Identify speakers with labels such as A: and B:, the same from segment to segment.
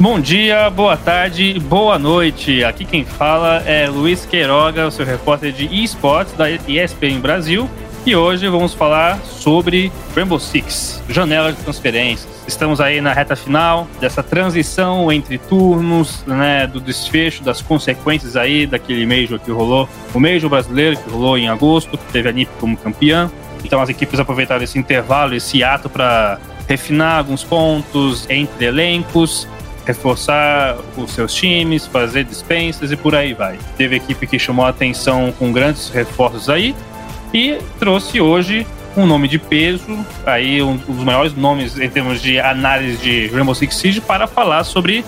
A: Bom dia, boa tarde, boa noite. Aqui quem fala é Luiz Queiroga, seu repórter de esportes da ESPN Brasil. E hoje vamos falar sobre Rainbow Six, janela de transferências. Estamos aí na reta final dessa transição entre turnos, né, do desfecho, das consequências aí daquele Major que rolou, o Major brasileiro que rolou em agosto, que teve a NIP como campeã. Então as equipes aproveitaram esse intervalo, esse ato para refinar alguns pontos entre elencos, reforçar os seus times, fazer dispensas e por aí vai. Teve equipe que chamou a atenção com grandes reforços aí e trouxe hoje um nome de peso, aí um dos maiores nomes em termos de análise de Rainbow Six Siege para falar sobre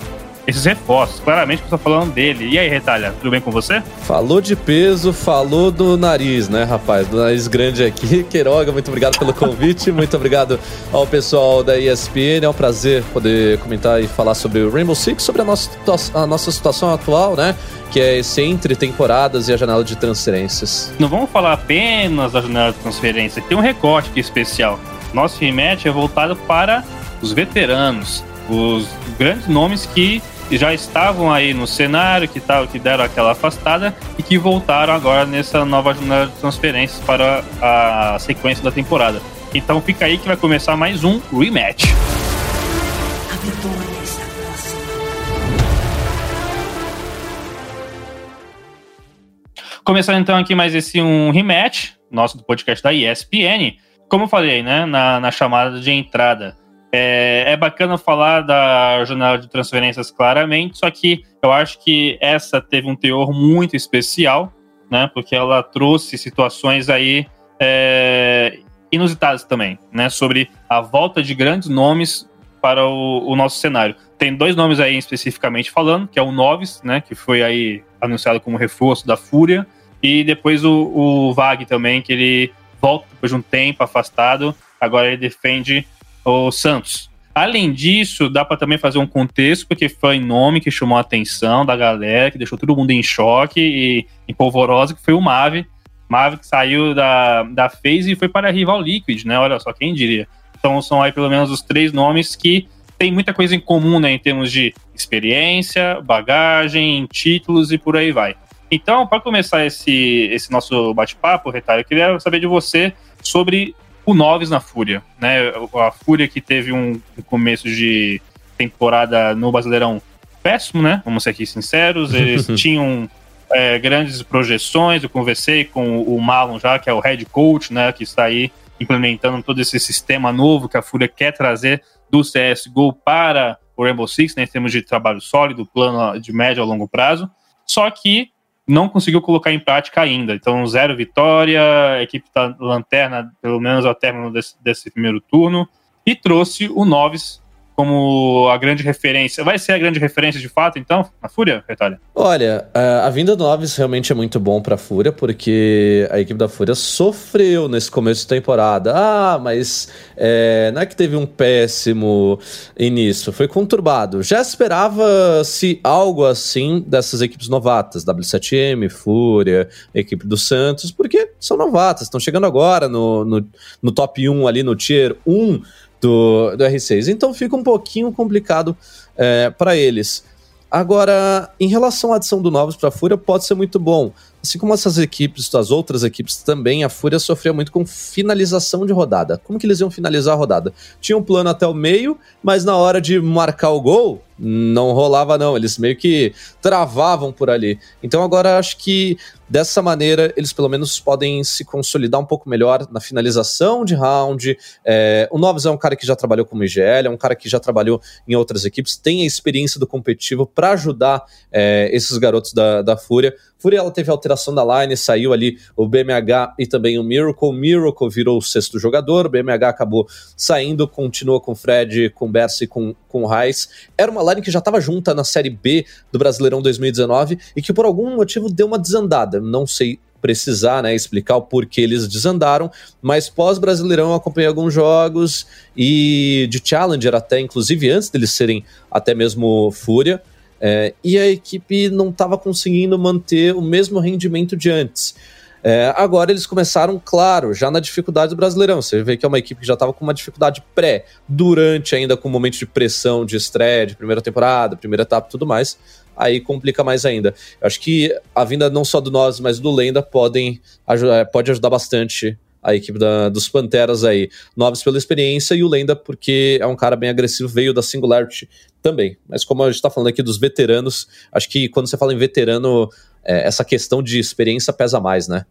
A: esses reforços. Claramente que eu estou falando dele. E aí, Retalha, tudo bem com você?
B: Falou de peso, falou do nariz, né, rapaz? Do nariz grande aqui. Queiroga, muito obrigado pelo convite, muito obrigado ao pessoal da ESPN. É um prazer poder comentar e falar sobre o Rainbow Six, sobre a nossa, a nossa situação atual, né? Que é esse entre temporadas e a janela de transferências.
A: Não vamos falar apenas da janela de transferência, tem um recorte aqui especial. Nosso rematch é voltado para os veteranos, os grandes nomes que que já estavam aí no cenário, que, tal, que deram aquela afastada e que voltaram agora nessa nova janela de transferências para a sequência da temporada. Então fica aí que vai começar mais um rematch. A vitória está próxima. Começando então aqui mais esse um rematch, nosso do podcast da ESPN. Como eu falei, né, na, na chamada de entrada, é, é, bacana falar da janela de transferências claramente, só que eu acho que essa teve um teor muito especial, né? Porque ela trouxe situações aí é, inusitadas também, né? Sobre a volta de grandes nomes para o, o, nosso cenário. Tem dois nomes aí especificamente falando, que é o Noves, né? Que foi aí anunciado como reforço da Fúria, e depois o, o Vag também, que ele volta depois de um tempo afastado, agora ele defende o Santos. Além disso, dá para também fazer um contexto, porque foi nome que chamou a atenção da galera, que deixou todo mundo em choque e em polvorosa, que foi o Mave. Mave que saiu da, da FaZe e foi para a Rival Liquid, né? Olha só, quem diria. Então são aí pelo menos os três nomes que tem muita coisa em comum, né? Em termos de experiência, bagagem, títulos e por aí vai. Então, para começar esse, esse nosso bate-papo, Retalho, eu queria saber de você sobre o Noves na Fúria, né? A Fúria que teve um, começo de temporada no Brasileirão péssimo, né? Vamos ser aqui sinceros. Eles tinham é, grandes projeções. Eu conversei com o Malon já, que é o head coach, né? Que está aí implementando todo esse sistema novo que a Fúria quer trazer do CSGO para o Rainbow Six, né, em termos de trabalho sólido, plano de médio a longo prazo. Só que não conseguiu colocar em prática ainda. Então, zero vitória, a equipe está lanterna, pelo menos ao término desse, desse primeiro turno, e trouxe o Noves como a grande referência. Vai ser a grande referência de fato, então, na Fúria, Retalha?
B: Olha, a vinda do Noves realmente é muito bom pra Fúria, porque a equipe da Fúria sofreu nesse começo de temporada. Ah, mas é, não é que teve um péssimo início, foi conturbado. Já esperava-se algo assim dessas equipes novatas, W7M, Fúria, equipe do Santos, porque são novatas, estão chegando agora no, no, no top 1 ali, no tier 1 do, do R6. Então fica um pouquinho complicado é, para eles. Agora, em relação à adição do Novos para a Fúria, pode ser muito bom. Assim como essas equipes, as outras equipes também, a Fúria sofria muito com finalização de rodada. Como que eles iam finalizar a rodada? Tinha um plano até o meio, mas na hora de marcar o gol, não rolava não. Eles meio que travavam por ali. Então agora acho que Dessa maneira, eles pelo menos podem se consolidar um pouco melhor na finalização de round. É, o Novos é um cara que já trabalhou com o IGL, é um cara que já trabalhou em outras equipes, tem a experiência do competitivo para ajudar é, esses garotos da, da Fúria. Fúria teve alteração da line, saiu ali o BMH e também o Miracle. Miracle virou o sexto jogador, o BMH acabou saindo, continua com o Fred, com o Berce e com, com o Reis. Era uma line que já estava junta na Série B do Brasileirão 2019 e que por algum motivo deu uma desandada. Não sei precisar né, explicar o porquê eles desandaram, mas pós-Brasileirão acompanhei alguns jogos e de Challenger até, inclusive antes deles serem até mesmo Fúria. É, e a equipe não estava conseguindo manter o mesmo rendimento de antes. É, agora eles começaram, claro, já na dificuldade do Brasileirão. Você vê que é uma equipe que já estava com uma dificuldade pré, durante ainda com um momento de pressão, de estreia, de primeira temporada, primeira etapa e tudo mais. Aí complica mais ainda. Eu acho que a vinda não só do nós, mas do Lenda podem ajudar, pode ajudar bastante a equipe da, dos Panteras aí. Noves pela experiência e o Lenda porque é um cara bem agressivo, veio da Singularity também. Mas como a gente está falando aqui dos veteranos, acho que quando você fala em veterano, é, essa questão de experiência pesa mais, né?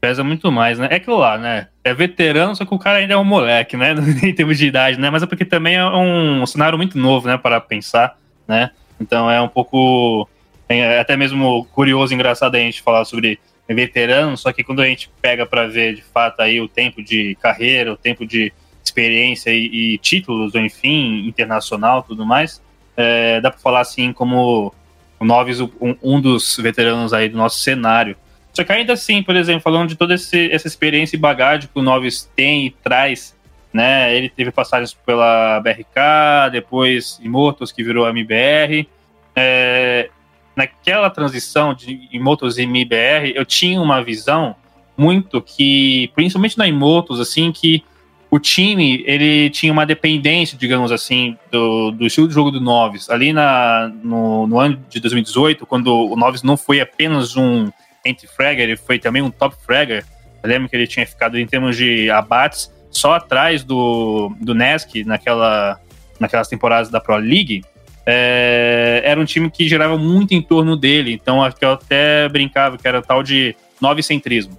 A: Pesa muito mais, né? É aquilo lá, né? É veterano, só que o cara ainda é um moleque, né? em termos de idade, né? Mas é porque também é um cenário muito novo, né? Para pensar, né? Então é um pouco. É até mesmo curioso, engraçado a gente falar sobre veterano, só que quando a gente pega para ver de fato aí o tempo de carreira, o tempo de experiência e, e títulos, enfim, internacional tudo mais, é, dá para falar assim como o Noves, um, um, dos veteranos aí do nosso cenário. Só que ainda assim, por exemplo, falando de toda esse, essa experiência e bagagem que o Noves tem e traz, né? Ele teve passagens pela BRK, depois Imotos, que virou MBR. É, naquela transição de Imotos e MBR, eu tinha uma visão muito que, principalmente na Imotos, assim, que o time ele tinha uma dependência, digamos assim, do, do estilo de jogo do Noves. Ali na, no, no ano de 2018, quando o Noves não foi apenas um anti-fragger, ele foi também um top fragger. Eu lembro que ele tinha ficado em termos de abates só atrás do, do Nesk naquela, naquelas temporadas da Pro League. É, era um time que girava muito em torno dele, então eu até brincava que era tal de novecentrismo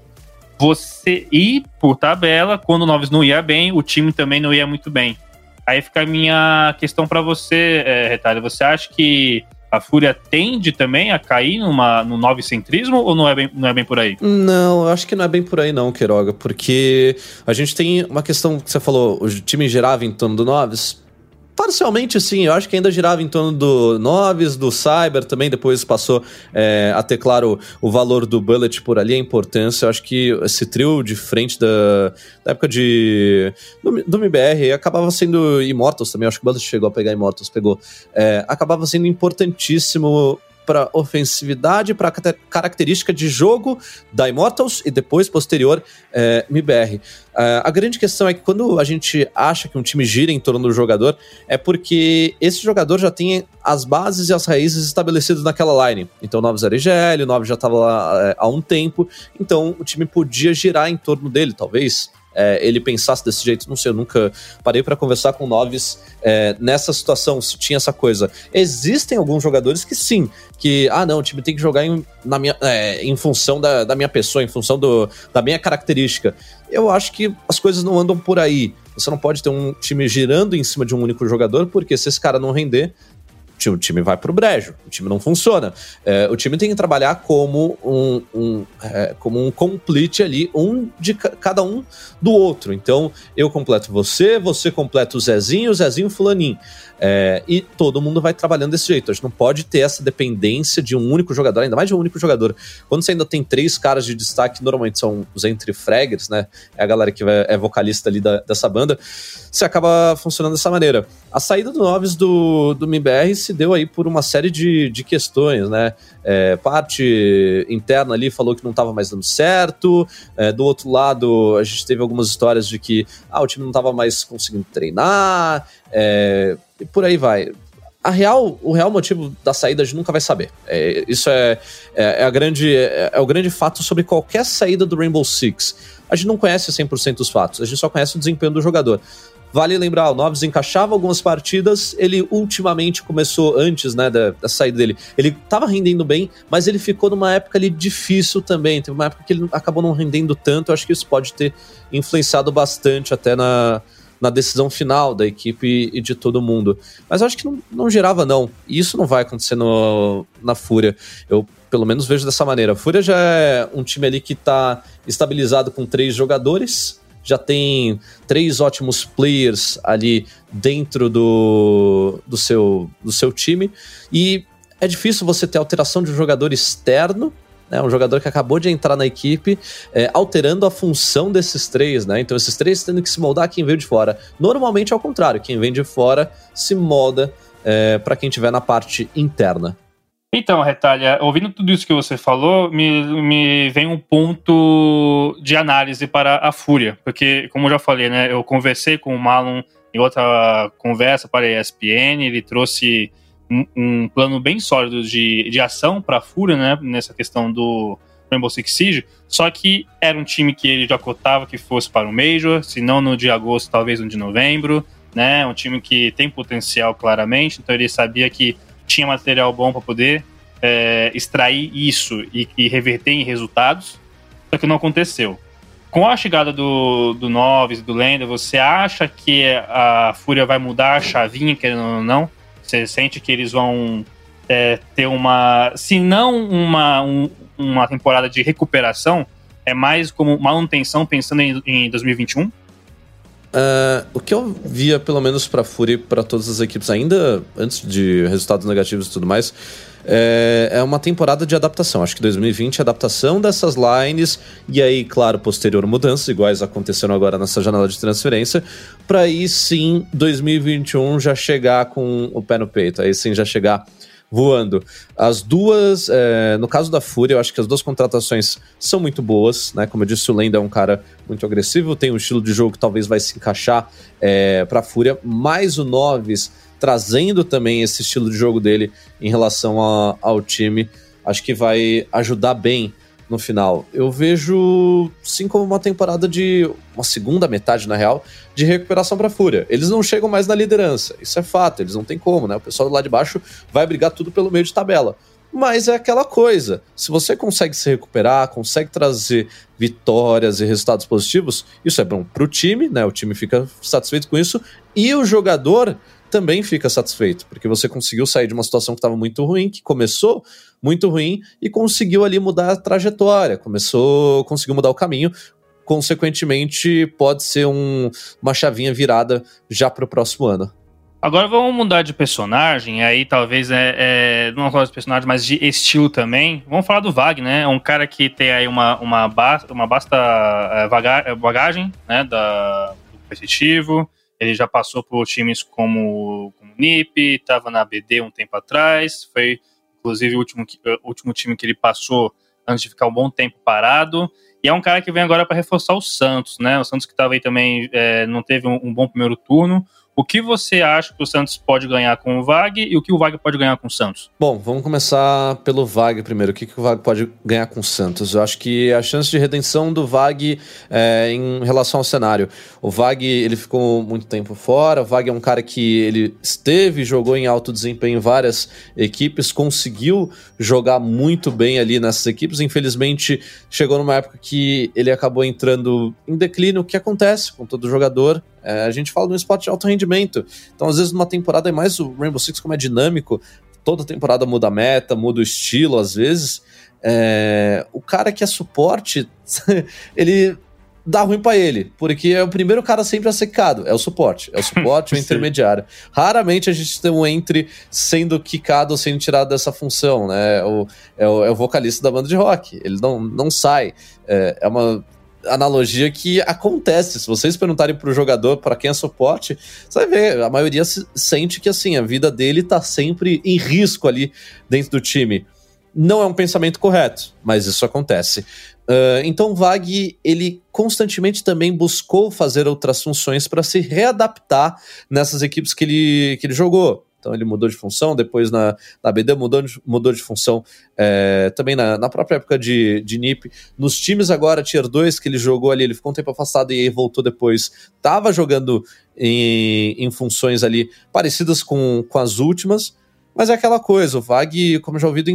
A: você ir por tabela, quando o Noves não ia bem, o time também não ia muito bem. Aí fica a minha questão para você, é, Retalho. Você acha que a Fúria tende também a cair numa, no novecentrismo ou não é, bem, não é bem por aí?
B: Não, eu acho que não é bem por aí não, Queiroga, porque a gente tem uma questão que você falou, o time girava em torno do Noves, Parcialmente sim, eu acho que ainda girava em torno do Noves, do Cyber também, depois passou é, a ter claro o valor do Bullet por ali, a importância. Eu acho que esse trio de frente da, da época de do, do MBR acabava sendo Immortals também, eu acho que o Bullet chegou a pegar Immortals, pegou. É, acabava sendo importantíssimo para ofensividade, para característica de jogo da Immortals e depois, posterior, é, MBR. É, a grande questão é que quando a gente acha que um time gira em torno do jogador, é porque esse jogador já tem as bases e as raízes estabelecidas naquela line. Então, o Novos era IGL, o Novos já estava lá é, há um tempo, então o time podia girar em torno dele, talvez é, ele pensasse desse jeito. Não sei, eu nunca parei para conversar com Noves é, nessa situação, se tinha essa coisa. Existem alguns jogadores que sim, que, ah, não, o time tem que jogar em, na minha, é, em função da, da minha pessoa, em função do, da minha característica. Eu acho que as coisas não andam por aí. Você não pode ter um time girando em cima de um único jogador, porque se esse cara não render, o time vai pro brejo, o time não funciona. É, o time tem que trabalhar como um, um é, como um complete ali, um de cada um do outro. Então, eu completo você, você completa o Zezinho, o Zezinho Fulaninho. É, e todo mundo vai trabalhando desse jeito. A gente não pode ter essa dependência de um único jogador, ainda mais de um único jogador. Quando você ainda tem três caras de destaque, normalmente são os entre fraggers, né? É a galera que é vocalista ali da, dessa banda. Você acaba funcionando dessa maneira. A saída do Noves do, do MBR se deu aí por uma série de, de questões, né? É, parte interna ali falou que não estava mais dando certo. É, do outro lado, a gente teve algumas histórias de que ah, o time não estava mais conseguindo treinar. É, e por aí vai. A real, o real motivo da saída a gente nunca vai saber. É, isso é, é, é grande, é, é, o grande fato sobre qualquer saída do Rainbow Six. A gente não conhece 100% os fatos, a gente só conhece o desempenho do jogador. Vale lembrar, o Noves encaixava algumas partidas, ele ultimamente começou antes, né, da, da saída dele. Ele estava rendendo bem, mas ele ficou numa época ali difícil também. Teve uma época que ele acabou não rendendo tanto, eu acho que isso pode ter influenciado bastante até na, na decisão final da equipe e de todo mundo. Mas eu acho que não, não gerava, não. E isso não vai acontecer no, na Fúria. Eu, pelo menos, vejo dessa maneira. A Fúria já é um time ali que está estabilizado com três jogadores, já tem três ótimos players ali dentro do, do, seu, do seu time. E é difícil você ter alteração de um jogador externo né, um jogador que acabou de entrar na equipe, é, alterando a função desses três, né? Então esses três tendo que se moldar quem veio de fora. Normalmente é o contrário, quem vem de fora se molda é, para quem estiver na parte interna.
A: Então, Retalha, ouvindo tudo isso que você falou, me, me vem um ponto de análise para a Fúria, porque, como eu já falei, né, eu conversei com o Malon em outra conversa para a ESPN, ele trouxe um, um plano bem sólido de, de ação para a Fúria, né, nessa questão do Rainbow Six Siege, só que era um time que ele já cotava que fosse para o Major, se não no de agosto, talvez no de novembro, né, um time que tem potencial claramente, então ele sabia que tinha material bom para poder é, extrair isso e, e, reverter em resultados, só que não aconteceu. Com a chegada do, do Noves, do Lenda, você acha que a Fúria vai mudar a chavinha, querendo ou não? Você sente que eles vão é, ter uma. Se não uma, um, uma temporada de recuperação, é mais como manutenção pensando em, em 2021?
B: Uh, o que eu via, pelo menos para Fury e para todas as equipes, ainda antes de resultados negativos e tudo mais, é, é, uma temporada de adaptação. Acho que 2020 é adaptação dessas lines, e aí, claro, posterior mudanças, iguais aconteceram agora nessa janela de transferência, para aí sim 2021 já chegar com o pé no peito, aí sim já chegar voando. As duas, é, no caso da Fúria, eu acho que as duas contratações são muito boas, né? Como eu disse, o Lenda é um cara muito agressivo, tem um estilo de jogo que talvez vai se encaixar é, para a Fúria, mas o Noves trazendo também esse estilo de jogo dele em relação a, ao time, acho que vai ajudar bem no final. Eu vejo sim como uma temporada de uma segunda metade na real de recuperação para Fúria. Eles não chegam mais na liderança, isso é fato, eles não tem como, né? O pessoal lado de baixo vai brigar tudo pelo meio de tabela. Mas é aquela coisa, se você consegue se recuperar, consegue trazer vitórias e resultados positivos, isso é bom pro time, né? O time fica satisfeito com isso e o jogador também fica satisfeito, porque você conseguiu sair de uma situação que estava muito ruim, que começou muito ruim e conseguiu ali mudar a trajetória, começou, conseguiu mudar o caminho. Consequentemente, pode ser um, uma chavinha virada já para o próximo ano.
A: Agora vamos mudar de personagem, aí talvez é, é não só de personagem, mas de estilo também. Vamos falar do Vag, né? É um cara que tem aí uma, uma, uma basta é, bagagem né, da, do competitivo, ele já passou por times como, como NIP, estava na BD um tempo atrás, foi inclusive o último, o último time que ele passou antes de ficar um bom tempo parado. E é um cara que vem agora para reforçar o Santos, né? O Santos que estava aí também é, não teve um, um, bom primeiro turno. O que você acha que o Santos pode ganhar com o VAG e o que o VAG pode ganhar com o Santos?
B: Bom, vamos começar pelo VAG primeiro. O que, que o VAG pode ganhar com o Santos? Eu acho que a chance de redenção do VAG é, em relação ao cenário. O VAG ele ficou muito tempo fora. O VAG é um cara que ele esteve, jogou em alto desempenho em várias equipes, conseguiu jogar muito bem ali nessas equipes. Infelizmente, chegou numa época que ele acabou entrando em declínio, o que acontece com todo jogador é, a gente fala de um esporte de alto rendimento. Então, às vezes, numa temporada é mais o Rainbow Six, como é dinâmico, toda temporada muda a meta, muda o estilo, às vezes. É, o cara que é suporte, ele dá ruim para ele, porque é o primeiro cara sempre a ser quicado, é o suporte, é o suporte o intermediário. Raramente a gente tem um entre sendo quicado ou sendo tirado dessa função, né? O, é, o, é o vocalista da banda de rock, ele não, não sai. É, é uma analogia que acontece. Se vocês perguntarem pro jogador para quem é suporte, você vai ver, a maioria sente que assim, a vida dele tá sempre em risco ali dentro do time. Não é um pensamento correto, mas isso acontece. Uh, então, Vag ele constantemente também buscou fazer outras funções para se readaptar nessas equipes que ele, que ele jogou. Então ele mudou de função, depois na, na BD mudou de, mudou de função é, também na, na própria época de, de NIP. Nos times agora, Tier 2, que ele jogou ali, ele ficou um tempo afastado e voltou depois. Tava jogando em, em funções ali parecidas com, com as últimas, mas é aquela coisa, o Vag, como já ouvi do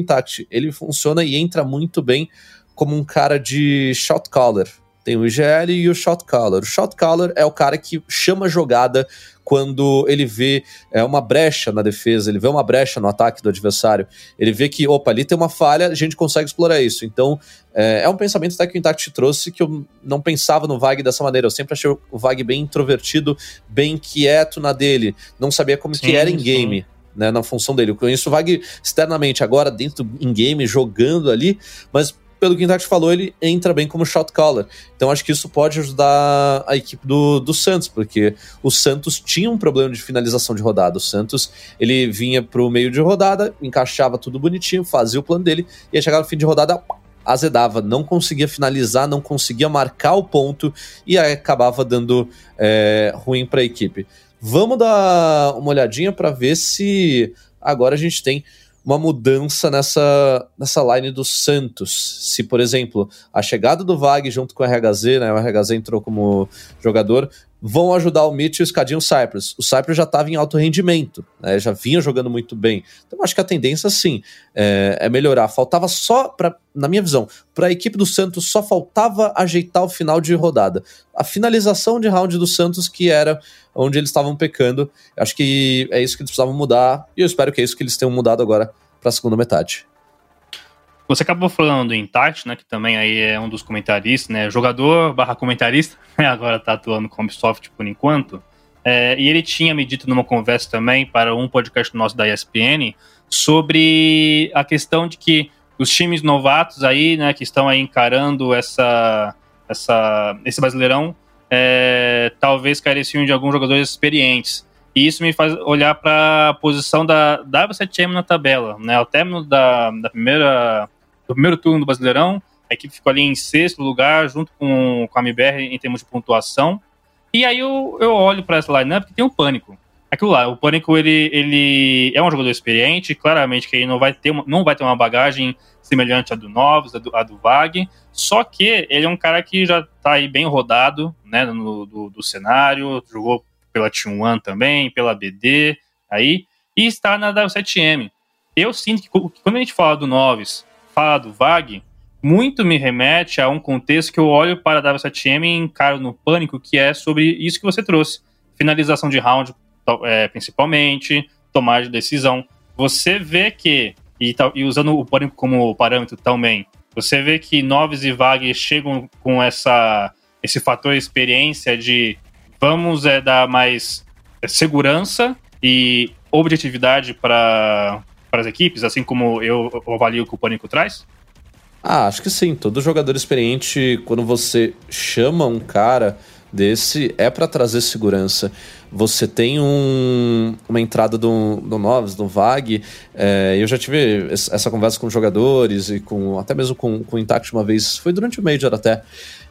B: ele funciona e entra muito bem como um cara de shot caller. Tem o IGL e o shot caller. O shot caller é o cara que chama jogada quando ele vê é, uma brecha na defesa, ele vê uma brecha no ataque do adversário, ele vê que, opa, ali tem uma falha, a gente consegue explorar isso. Então, é, é um pensamento até que o Intact trouxe que eu não pensava no Vag dessa maneira. Eu sempre achei o Vag bem introvertido, bem quieto na dele, não sabia como sim, que era em game. Né, na função dele. Eu conheço o Vag externamente agora, dentro in game, jogando ali, mas pelo que o Intact falou, ele entra bem como shot caller. Então acho que isso pode ajudar a equipe do, do Santos, porque o Santos tinha um problema de finalização de rodada. O Santos, ele vinha pro meio de rodada, encaixava tudo bonitinho, fazia o plano dele, e aí chegava no fim de rodada, azedava, não conseguia finalizar, não conseguia marcar o ponto, e aí acabava dando é, ruim para a equipe. Vamos dar uma olhadinha para ver se agora a gente tem uma mudança nessa, nessa line do Santos. Se, por exemplo, a chegada do Vag junto com o RHZ, né, o RHZ entrou como jogador, vão ajudar o Mitch e o Scadinho Cypress. O Cypress já estava em alto rendimento, né, já vinha jogando muito bem. Então acho que a tendência, sim, é, é melhorar. Faltava só, pra, na minha visão, para a equipe do Santos, só faltava ajeitar o final de rodada. A finalização de round do Santos, que era onde eles estavam pecando. Acho que é isso que eles precisavam mudar, e eu espero que é isso que eles tenham mudado agora para a segunda metade.
A: Você acabou falando do Intart, né, que também aí é um dos comentaristas, né, jogador barra comentarista, né, agora está atuando como Ubisoft por enquanto, é, e ele tinha me dito numa conversa também para um podcast nosso da ESPN sobre a questão de que os times novatos aí, né, que estão aí encarando essa, essa, esse Brasileirão, é, talvez careciam de alguns jogadores experientes. E isso me faz olhar para a posição da W7M na tabela. Né? Ao término da, da primeira, do primeiro turno do Brasileirão, a equipe ficou ali em sexto lugar, junto com, com a MBR em termos de pontuação. E aí eu, eu olho para essa lineup que tem um pânico. Aquilo lá, o Pânico ele, ele é um jogador experiente, claramente que ele não vai ter uma, não vai ter uma bagagem semelhante à do Novos, à do, à do Vag, só que ele é um cara que já está aí bem rodado né, no, do, do cenário, jogou pela T1 também, pela BD, aí, e está na W7M. Eu sinto que quando a gente fala do Noves, fala do VAG, muito me remete a um contexto que eu olho para a W7M e encaro no pânico, que é sobre isso que você trouxe. Finalização de round, é, principalmente, tomar de decisão. Você vê que, e, e usando o pânico como parâmetro também, você vê que Noves e VAG chegam com essa, esse fator experiência de vamos é, dar mais segurança e objetividade para as equipes, assim como eu, avalio que o Pânico traz?
B: Ah, acho que sim. Todo jogador experiente, quando você chama um cara desse, é para trazer segurança. Você tem um, uma entrada do, do Noves, do Vag. É, eu já tive essa conversa com jogadores e com até mesmo com, com o Intact uma vez, foi durante o Major até.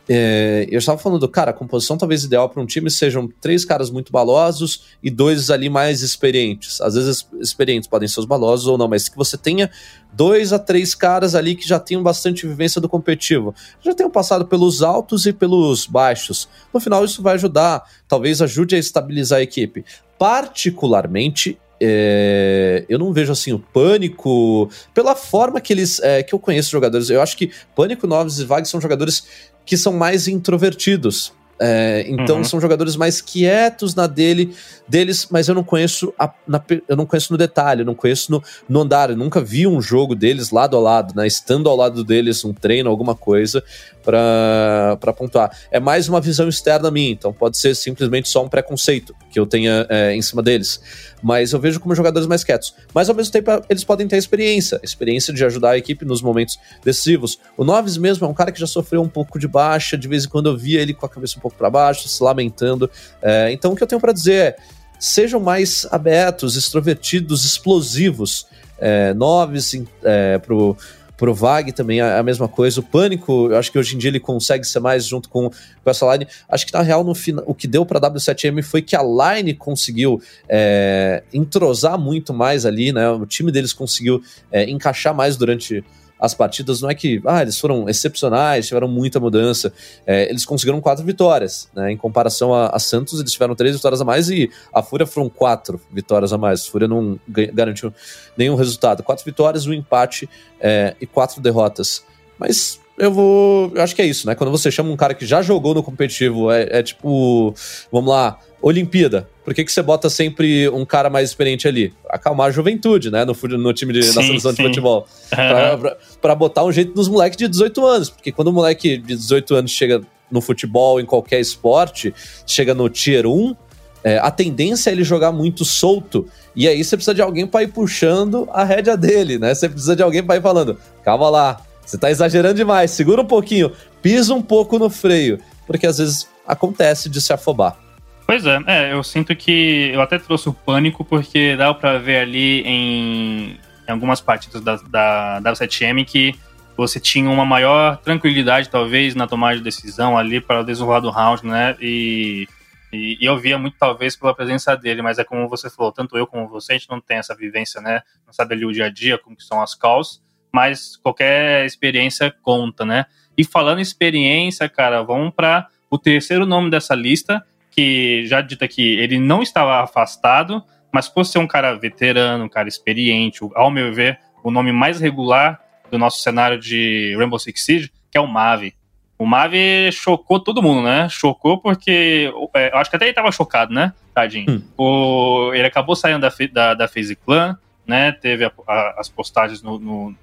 B: É, eu estava falando, cara, a composição talvez ideal para um time sejam três caras muito balosos e dois ali mais experientes. Às vezes, experientes podem ser os balosos ou não, mas que você tenha dois a três caras ali que já tenham bastante vivência do competitivo. Já tenham passado pelos altos e pelos baixos. No final, isso vai ajudar, talvez ajude a estabilizar a equipe. Particularmente, é, eu não vejo assim o Pânico pela forma que eles é, que eu conheço jogadores. Eu acho que Pânico, Novos e Vag são jogadores que são mais introvertidos. É, então uhum. são jogadores mais quietos na dele, deles, mas eu não conheço a, na, eu não conheço no detalhe, eu não conheço no, no andar, eu nunca vi um jogo deles lado a lado, né? Estando ao lado deles, um treino, alguma coisa para pontuar. É mais uma visão externa minha, então pode ser simplesmente só um preconceito que eu tenha é, em cima deles. Mas eu vejo como jogadores mais quietos. Mas ao mesmo tempo eles podem ter experiência, experiência de ajudar a equipe nos momentos decisivos. O Noves mesmo é um cara que já sofreu um pouco de baixa, de vez em quando eu via ele com a cabeça um pouco para baixo, se lamentando. É, então o que eu tenho para dizer é sejam mais abertos, extrovertidos, explosivos. É, Noves é, pro Pro Vag também é a mesma coisa. O Pânico, eu acho que hoje em dia ele consegue ser mais junto com, com essa line. Acho que na real, no final, o que deu pra W7M foi que a line conseguiu é, entrosar muito mais ali, né? O time deles conseguiu é, encaixar mais durante as partidas não é que ah, eles foram excepcionais, tiveram muita mudança. É, eles conseguiram quatro vitórias, né? Em comparação a, a, Santos, eles tiveram três vitórias a mais e a Fúria foram quatro vitórias a mais. A Fúria não garantiu nenhum resultado. Quatro vitórias, um empate é, e quatro derrotas. Mas eu vou. Eu acho que é isso, né? Quando você chama um cara que já jogou no competitivo, é, é tipo. Vamos lá, Olimpíada. Por que, que você bota sempre um cara mais experiente ali? Acalmar a juventude, né? No, no time de, sim, na seleção sim. de futebol. Pra, pra, pra, botar um jeito nos moleques de 18 anos. Porque quando o moleque de 18 anos chega no futebol, em qualquer esporte, chega no Tier 1, é, a tendência é ele jogar muito solto. E aí você precisa de alguém para ir puxando a rédea dele, né? Você precisa de alguém para ir falando: calma lá, Você tá exagerando demais, segura um pouquinho, pisa um pouco no freio, porque às vezes acontece de se afobar.
A: Pois é, é, eu sinto que eu até trouxe o pânico porque dá para ver ali em, em, algumas partidas da, da, da 7M que você tinha uma maior tranquilidade, talvez, na tomada de decisão ali para desenrolar do round, né? E, e, e, eu via muito, talvez, pela presença dele, mas é como você falou, tanto eu como você, a gente não tem essa vivência, né? Não sabe ali o dia a dia, como que são as calls, mas qualquer experiência conta, né? E falando em experiência, cara, vamos para o terceiro nome dessa lista, que já dita que ele não estava afastado, mas por ser um cara veterano, um cara experiente, ao meu ver, o nome mais regular do nosso cenário de Rainbow Six Siege, que é o Mavi. O Mavi chocou todo mundo, né? Chocou porque. É, eu acho que até ele tava chocado, né? Tadinho. Hum. O, ele acabou saindo da, da, da FaZe Clan, né? Teve a, a, as postagens no, no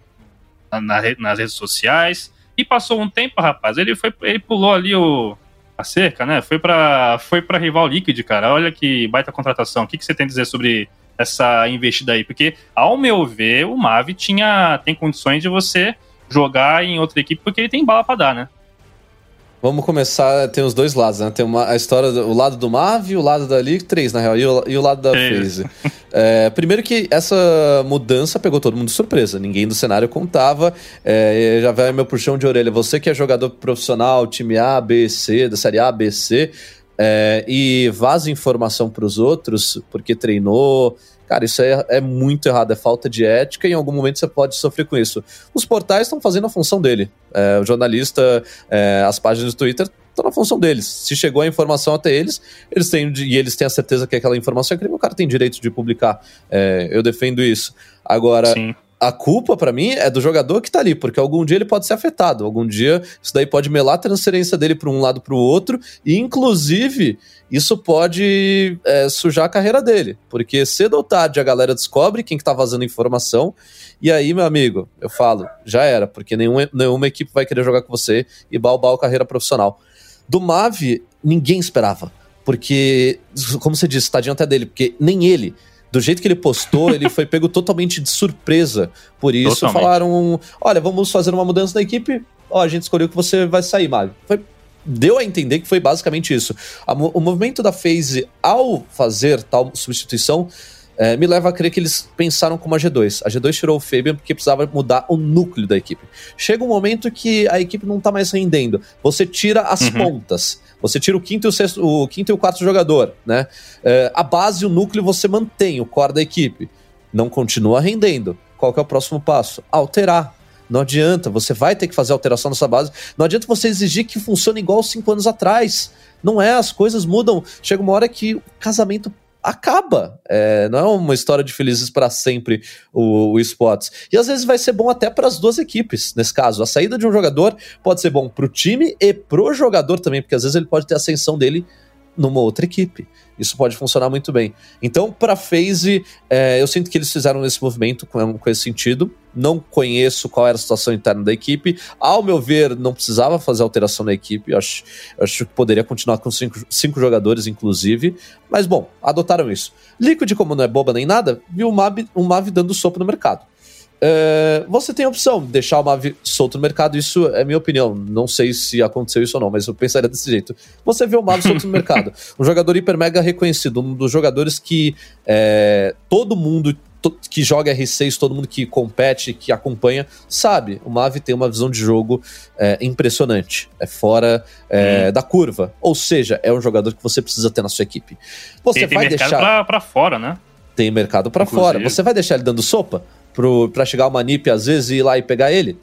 A: na, nas redes sociais. E passou um tempo, rapaz. Ele foi, ele pulou ali o, a cerca, né? Foi para foi para rival Liquid, cara. Olha que baita contratação. O que, que você tem a dizer sobre essa investida aí? Porque, ao meu ver, o Mavi tinha tem condições de você jogar em outra equipe porque ele tem bala para dar, né?
B: Vamos começar, tem os dois lados, né? Tem uma, a história, do, o lado do Mavi, o lado da League, três na real, e o, e o lado da FaZe. É, primeiro que essa mudança pegou todo mundo de surpresa, ninguém do cenário contava, é, já vai meu puxão de orelha, você que é jogador profissional, time A, B, C, da série A, B, C, é, e vaza informação para os outros, porque treinou, Cara, isso é, é muito errado, é falta de ética e em algum momento você pode sofrer com isso. Os portais estão fazendo a função dele. É, o jornalista, é, as páginas do Twitter estão na função deles. Se chegou a informação até eles, eles têm e eles têm a certeza que aquela informação é crime, o cara tem direito de publicar. É, eu defendo isso. Agora, Sim a culpa para mim é do jogador que tá ali, porque algum dia ele pode ser afetado, algum dia isso daí pode melar a transferência dele para um lado para o outro, e inclusive isso pode é, sujar a carreira dele, porque cedo ou tarde a galera descobre quem que tá vazando informação, e aí, meu amigo, eu falo, já era, porque nenhuma, nenhuma equipe vai querer jogar com você e balbar a carreira profissional. Do Mave, ninguém esperava, porque, como você disse, tadinho até dele, porque nem ele do jeito que ele postou, ele foi pego totalmente de surpresa. Por isso totalmente. falaram: olha, vamos fazer uma mudança na equipe. Ó, a gente escolheu que você vai sair, Mário. Foi deu a entender que foi basicamente isso. o movimento da FaZe, ao fazer tal substituição, é, me leva a crer que eles pensaram como a G2. A G2 tirou o Fabian porque precisava mudar o núcleo da equipe. Chega um momento que a equipe não tá mais rendendo. Você tira as uhum. pontas. Você tira o quinto e o, sexto, o quinto e o quarto jogador, né? É, a base, o núcleo, você mantém, o core da equipe. Não continua rendendo. Qual que é o próximo passo? Alterar. Não adianta, você vai ter que fazer alteração nessa base. Não adianta você exigir que funcione igual cinco anos atrás. Não é, as coisas mudam. Chega uma hora que o casamento acaba. É, não é uma história de felizes para sempre o, o esportes. E às vezes vai ser bom até para as duas equipes, nesse caso. A saída de um jogador pode ser bom para o time e pro jogador também, porque às vezes ele pode ter ascensão dele numa outra equipe. Isso pode funcionar muito bem. Então, para FaZe, é, eu sinto que eles fizeram esse movimento com, com, esse sentido. Não conheço qual era a situação interna da equipe. Ao meu ver, não precisava fazer alteração na equipe. Eu acho, eu acho que poderia continuar com cinco, cinco jogadores, inclusive. Mas, bom, adotaram isso. Liquid, como não é boba nem nada, viu o Mavi, o Mavi dando sopa no mercado. É, você tem a opção de deixar o Mavi solto no mercado, isso é minha opinião. Não sei se aconteceu isso ou não, mas eu pensaria desse jeito. Você vê o Mavi solto no mercado. Um jogador hiper mega reconhecido, um dos jogadores que é, todo mundo que joga R6, todo mundo que compete, que acompanha, sabe. O Mavi tem uma visão de jogo é, impressionante. É fora é, hum. da curva. Ou seja, é um jogador que você precisa ter na sua equipe. Você
A: tem,
B: vai
A: tem
B: deixar.
A: Pra, pra fora, né?
B: Tem mercado para fora. Você vai deixar ele dando sopa? Para chegar uma NIP às vezes e ir lá e pegar ele?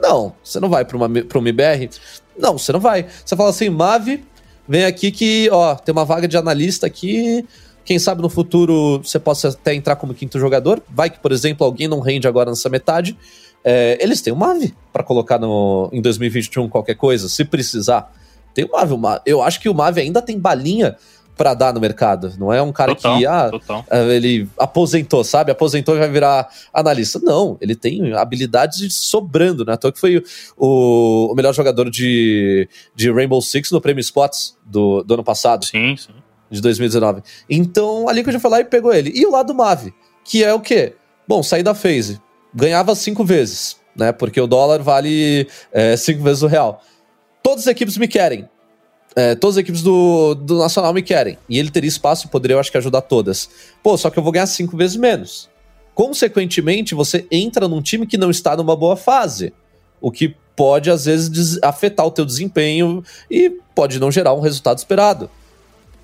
B: Não, você não vai para uma, uma IBR. Não, você não vai. Você fala assim, Mave, vem aqui que, ó, tem uma vaga de analista aqui. Quem sabe no futuro você possa até entrar como quinto jogador. Vai que, por exemplo, alguém não rende agora nessa metade. É, eles têm o Mave para colocar no, em 2021 qualquer coisa, se precisar. Tem o Mave, Mave. Eu acho que o Mave ainda tem balinha para dar no mercado. Não é um cara total, que ah, é, ele aposentou, sabe? Aposentou e vai virar analista. Não, ele tem habilidades sobrando, né? Então que foi o, o melhor jogador de, de Rainbow Six no Prêmio Spots do, do ano passado.
A: Sim, sim.
B: De 2019. Então, ali que eu já falei e pegou ele. E o lado Mave, que é o quê? Bom, sair da phase. Ganhava cinco vezes. né? Porque o dólar vale é, cinco vezes o real. Todas as equipes me querem. É, todas as equipes do, do Nacional me querem. E ele teria espaço e poderia, eu acho que, ajudar todas. Pô, só que eu vou ganhar cinco vezes menos. Consequentemente, você entra num time que não está numa boa fase. O que pode, às vezes, afetar o teu desempenho e pode não gerar um resultado esperado.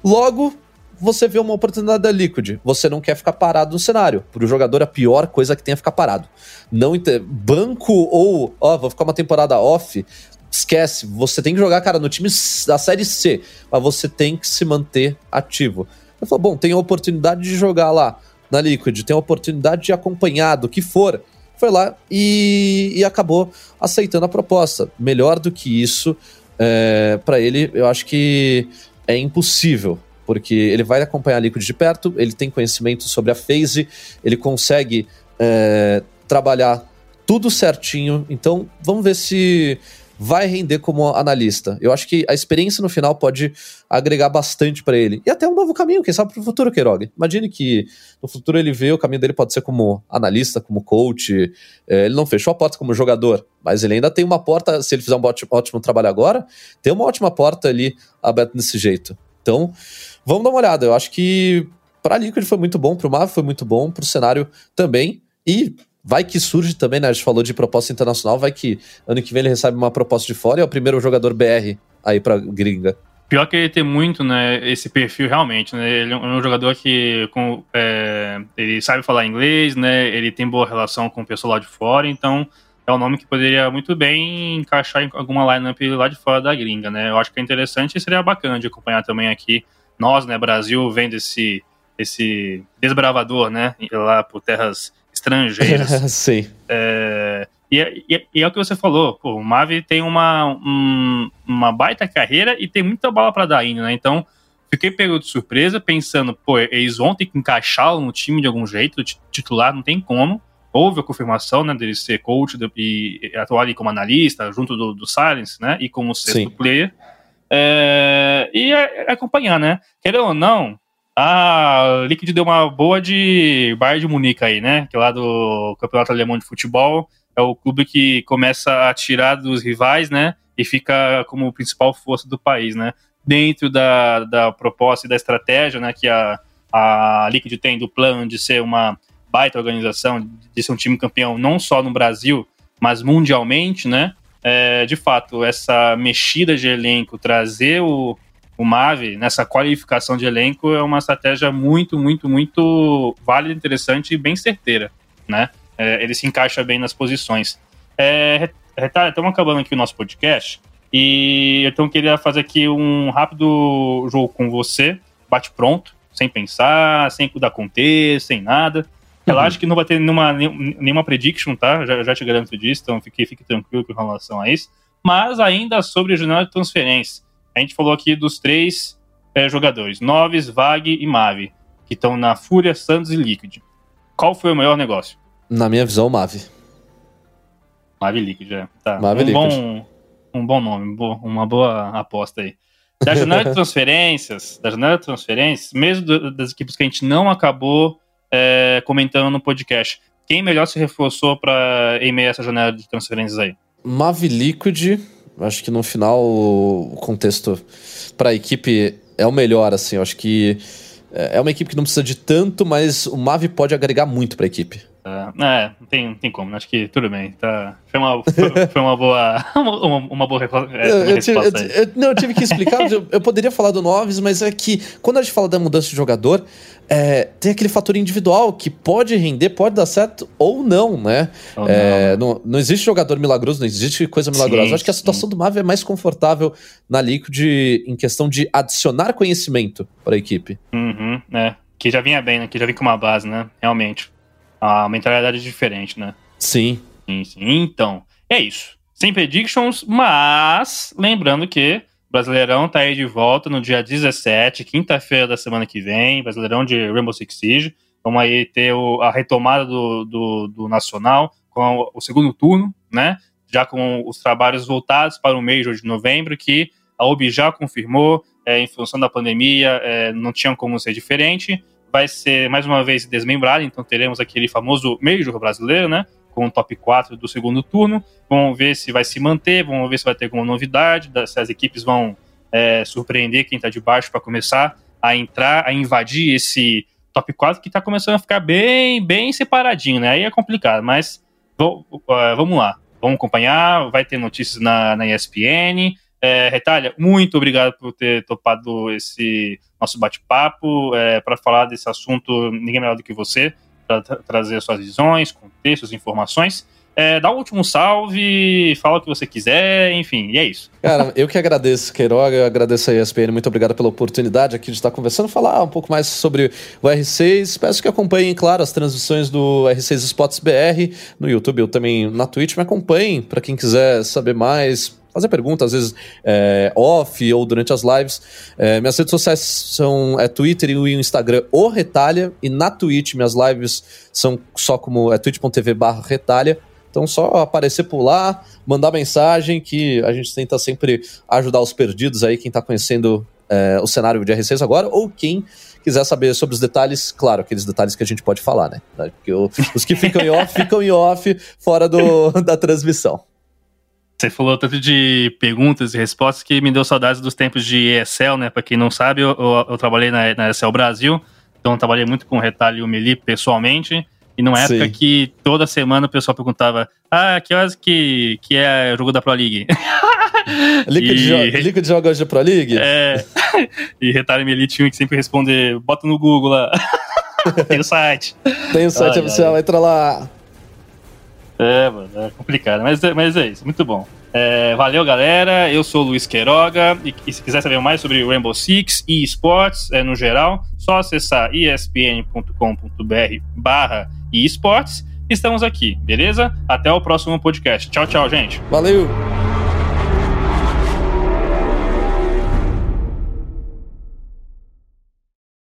B: Logo, você vê uma oportunidade da Liquid. Você não quer ficar parado no cenário. Para o jogador, a pior coisa que tem é ficar parado. Não Banco ou, ó, vou ficar uma temporada off, esquece. Você tem que jogar, cara, no time da Série C, mas você tem que se manter ativo. Eu falo, bom, tem a oportunidade de jogar lá na Liquid, tem a oportunidade de acompanhar, do que for. Foi lá e, e acabou aceitando a proposta. Melhor do que isso, é, para ele, eu acho que é impossível porque ele vai acompanhar a Liquid de perto, ele tem conhecimento sobre a phase, ele consegue é, trabalhar tudo certinho. Então, vamos ver se vai render como analista. Eu acho que a experiência no final pode agregar bastante para ele. E até um novo caminho, quem sabe para o futuro, Queiroga. Imagine que no futuro ele vê o caminho dele pode ser como analista, como coach. É, ele não fechou a porta como jogador, mas ele ainda tem uma porta, se ele fizer um ótimo, ótimo trabalho agora, tem uma ótima porta ali aberta desse jeito. Então, vamos dar uma olhada. Eu acho que para a Liquid foi muito bom, para o Mav foi muito bom, para o cenário também. E vai que surge também, né? A gente falou de proposta internacional, vai que ano que vem ele recebe uma proposta de fora e é o primeiro jogador BR aí para gringa.
A: Pior que ele tem muito, né, esse perfil realmente, né? Ele é um jogador que com, é, ele sabe falar inglês, né? Ele tem boa relação com o pessoal lá de fora, então é um nome que poderia muito bem encaixar em alguma lineup lá de fora da gringa, né? Eu acho que é interessante e seria bacana de acompanhar também aqui. Nós, né, Brasil, vendo esse, esse desbravador, né, lá por terras estrangeiras.
B: Sim.
A: É, e, é, e, e, é o que você falou, pô, o Mavi tem uma, um, uma baita carreira e tem muita bala para dar ainda, né? Então, fiquei pego de surpresa, pensando, pô, eles vão ter que encaixá-lo no time de algum jeito, titular, não tem como houve a confirmação né, dele ser coach e atuar ali como analista, junto do, do Silence, né? E como sexto Sim. player. É, e é, é acompanhar, né? Querendo ou não, a Liquid deu uma boa de Bayern de Munique aí, né? Que é lá do Campeonato Alemão de Futebol é o clube que começa a tirar dos rivais, né? E fica como principal força do país, né? Dentro da, da proposta e da estratégia, né? Que a, a Liquid tem do plano de ser uma baita organização, de ser um time campeão não só no Brasil, mas mundialmente, né? É, de fato, essa mexida de elenco, trazer o, o Mave nessa qualificação de elenco é uma estratégia muito, muito, muito válida, interessante e bem certeira, né? É, ele se encaixa bem nas posições. É, estamos acabando aqui o nosso podcast e então eu queria fazer aqui um rápido jogo com você, bate pronto, sem pensar, sem dar contexto, sem nada. Relaxa uhum. que não vai ter nenhuma, nenhuma prediction, tá? Já, já te garanto disso, então fique, fique tranquilo com relação a isso. Mas ainda sobre a janela de transferência. A gente falou aqui dos três é, jogadores, Noves, Vag e Mave, que estão na Fúria, Santos e Liquid. Qual foi o maior negócio?
B: Na minha visão, Mave.
A: Mave Liquid, é. Tá.
B: Mave
A: um
B: Liquid.
A: Bom, um bom nome, uma boa aposta aí. Da janela de transferências, da janela de transferências, mesmo das equipes que a gente não acabou é, comentando no podcast. Quem melhor se reforçou para em meio a essa janela de transferências aí?
B: Mavi Liquid, acho que no final o contexto para a equipe é o melhor, assim. Eu acho que é, é uma equipe que não precisa de tanto, mas o Mavi pode agregar muito para a equipe.
A: Uh, é, não tem, não tem como, acho que tudo bem. Tá, foi, uma, foi, foi uma boa. Uma, uma boa é, eu, eu, tive,
B: eu, não, eu tive que explicar. eu, eu, poderia falar do Noves, mas é que quando a gente fala da mudança de jogador, é, tem aquele fator individual que pode render, pode dar certo ou não, né? Ou é, não. não. Não, existe jogador milagroso, não existe coisa milagrosa. Sim, acho que a situação sim. do Mavi é mais confortável na Liquid em questão de adicionar conhecimento para a equipe.
A: Uhum, é. Que já vinha bem, né? Que já vinha com uma base, né? Realmente a mentalidade é diferente, né?
B: Sim.
A: Sim, sim. Então, é isso. Sem predictions, mas lembrando que Brasileirão tá aí de volta no dia 17, quinta-feira da semana que vem, Brasileirão de Rainbow Six Siege. Vamos aí ter o, a retomada do, do, do, Nacional com o, o segundo turno, né? Já com os trabalhos voltados para o mês de novembro, que a OB já confirmou, é, em função da pandemia, é, não tinha como ser diferente vai ser mais uma vez desmembrado, então teremos aquele famoso Major brasileiro, né? com o top 4 do segundo turno. Vamos ver se vai se manter, vamos ver se vai ter alguma novidade, se as equipes vão é, surpreender quem está de baixo para começar a entrar, a invadir esse top 4 que está começando a ficar bem, bem separadinho, né? Aí é complicado, mas uh, vamos lá, vamos acompanhar, vai ter notícias na, na ESPN. É, Retalha, muito obrigado por ter topado esse nosso bate-papo é, para falar desse assunto. Ninguém melhor do que você, para tra trazer suas visões, contextos, informações. É, dá um último salve, fala o que você quiser, enfim, e é isso.
B: Cara, eu que agradeço, Queiroga, eu agradeço a ESPN, muito obrigado pela oportunidade aqui de estar conversando, falar um pouco mais sobre o R6. Peço que acompanhem, claro, as transmissões do R6 Spots BR no YouTube, eu também na Twitch. Me acompanhem para quem quiser saber mais, fazer perguntas, às vezes é, off ou durante as lives. É, minhas redes sociais são é, Twitter e o Instagram o Retalha, e na Twitch minhas lives são só como é twitch.tv barra Retalha. Então, só aparecer por lá, mandar mensagem, que a gente tenta sempre ajudar os perdidos aí, quem está conhecendo é, o cenário de R6 agora, ou quem quiser saber sobre os detalhes, claro, aqueles detalhes que a gente pode falar, né? Porque os que ficam em off, ficam em off, fora do, da transmissão.
A: Você falou tanto de perguntas e respostas que me deu saudades dos tempos de ESL, né? Para quem não sabe, eu, eu, eu trabalhei na, na ESL Brasil, então trabalhei muito com Retalho e o Meli pessoalmente. E numa época Sim. que toda semana o pessoal perguntava: Ah, que horas que, que é o jogo da Pro League?
B: Liquid, e... jo Liquid joga hoje Pro League?
A: É. e Retalho e tinha que sempre responder: bota no Google lá. Tem o site.
B: Tem o site ai, oficial, ai. entra lá.
A: É, mano, é complicado, mas, mas é isso, muito bom. É, valeu, galera. Eu sou o Luiz Queiroga. E, e, se quiser saber mais sobre Rainbow Six e esportes é, no geral, só acessar espn.com.br barra esportes. Estamos aqui, beleza? Até o próximo podcast. Tchau, tchau, gente.
B: Valeu!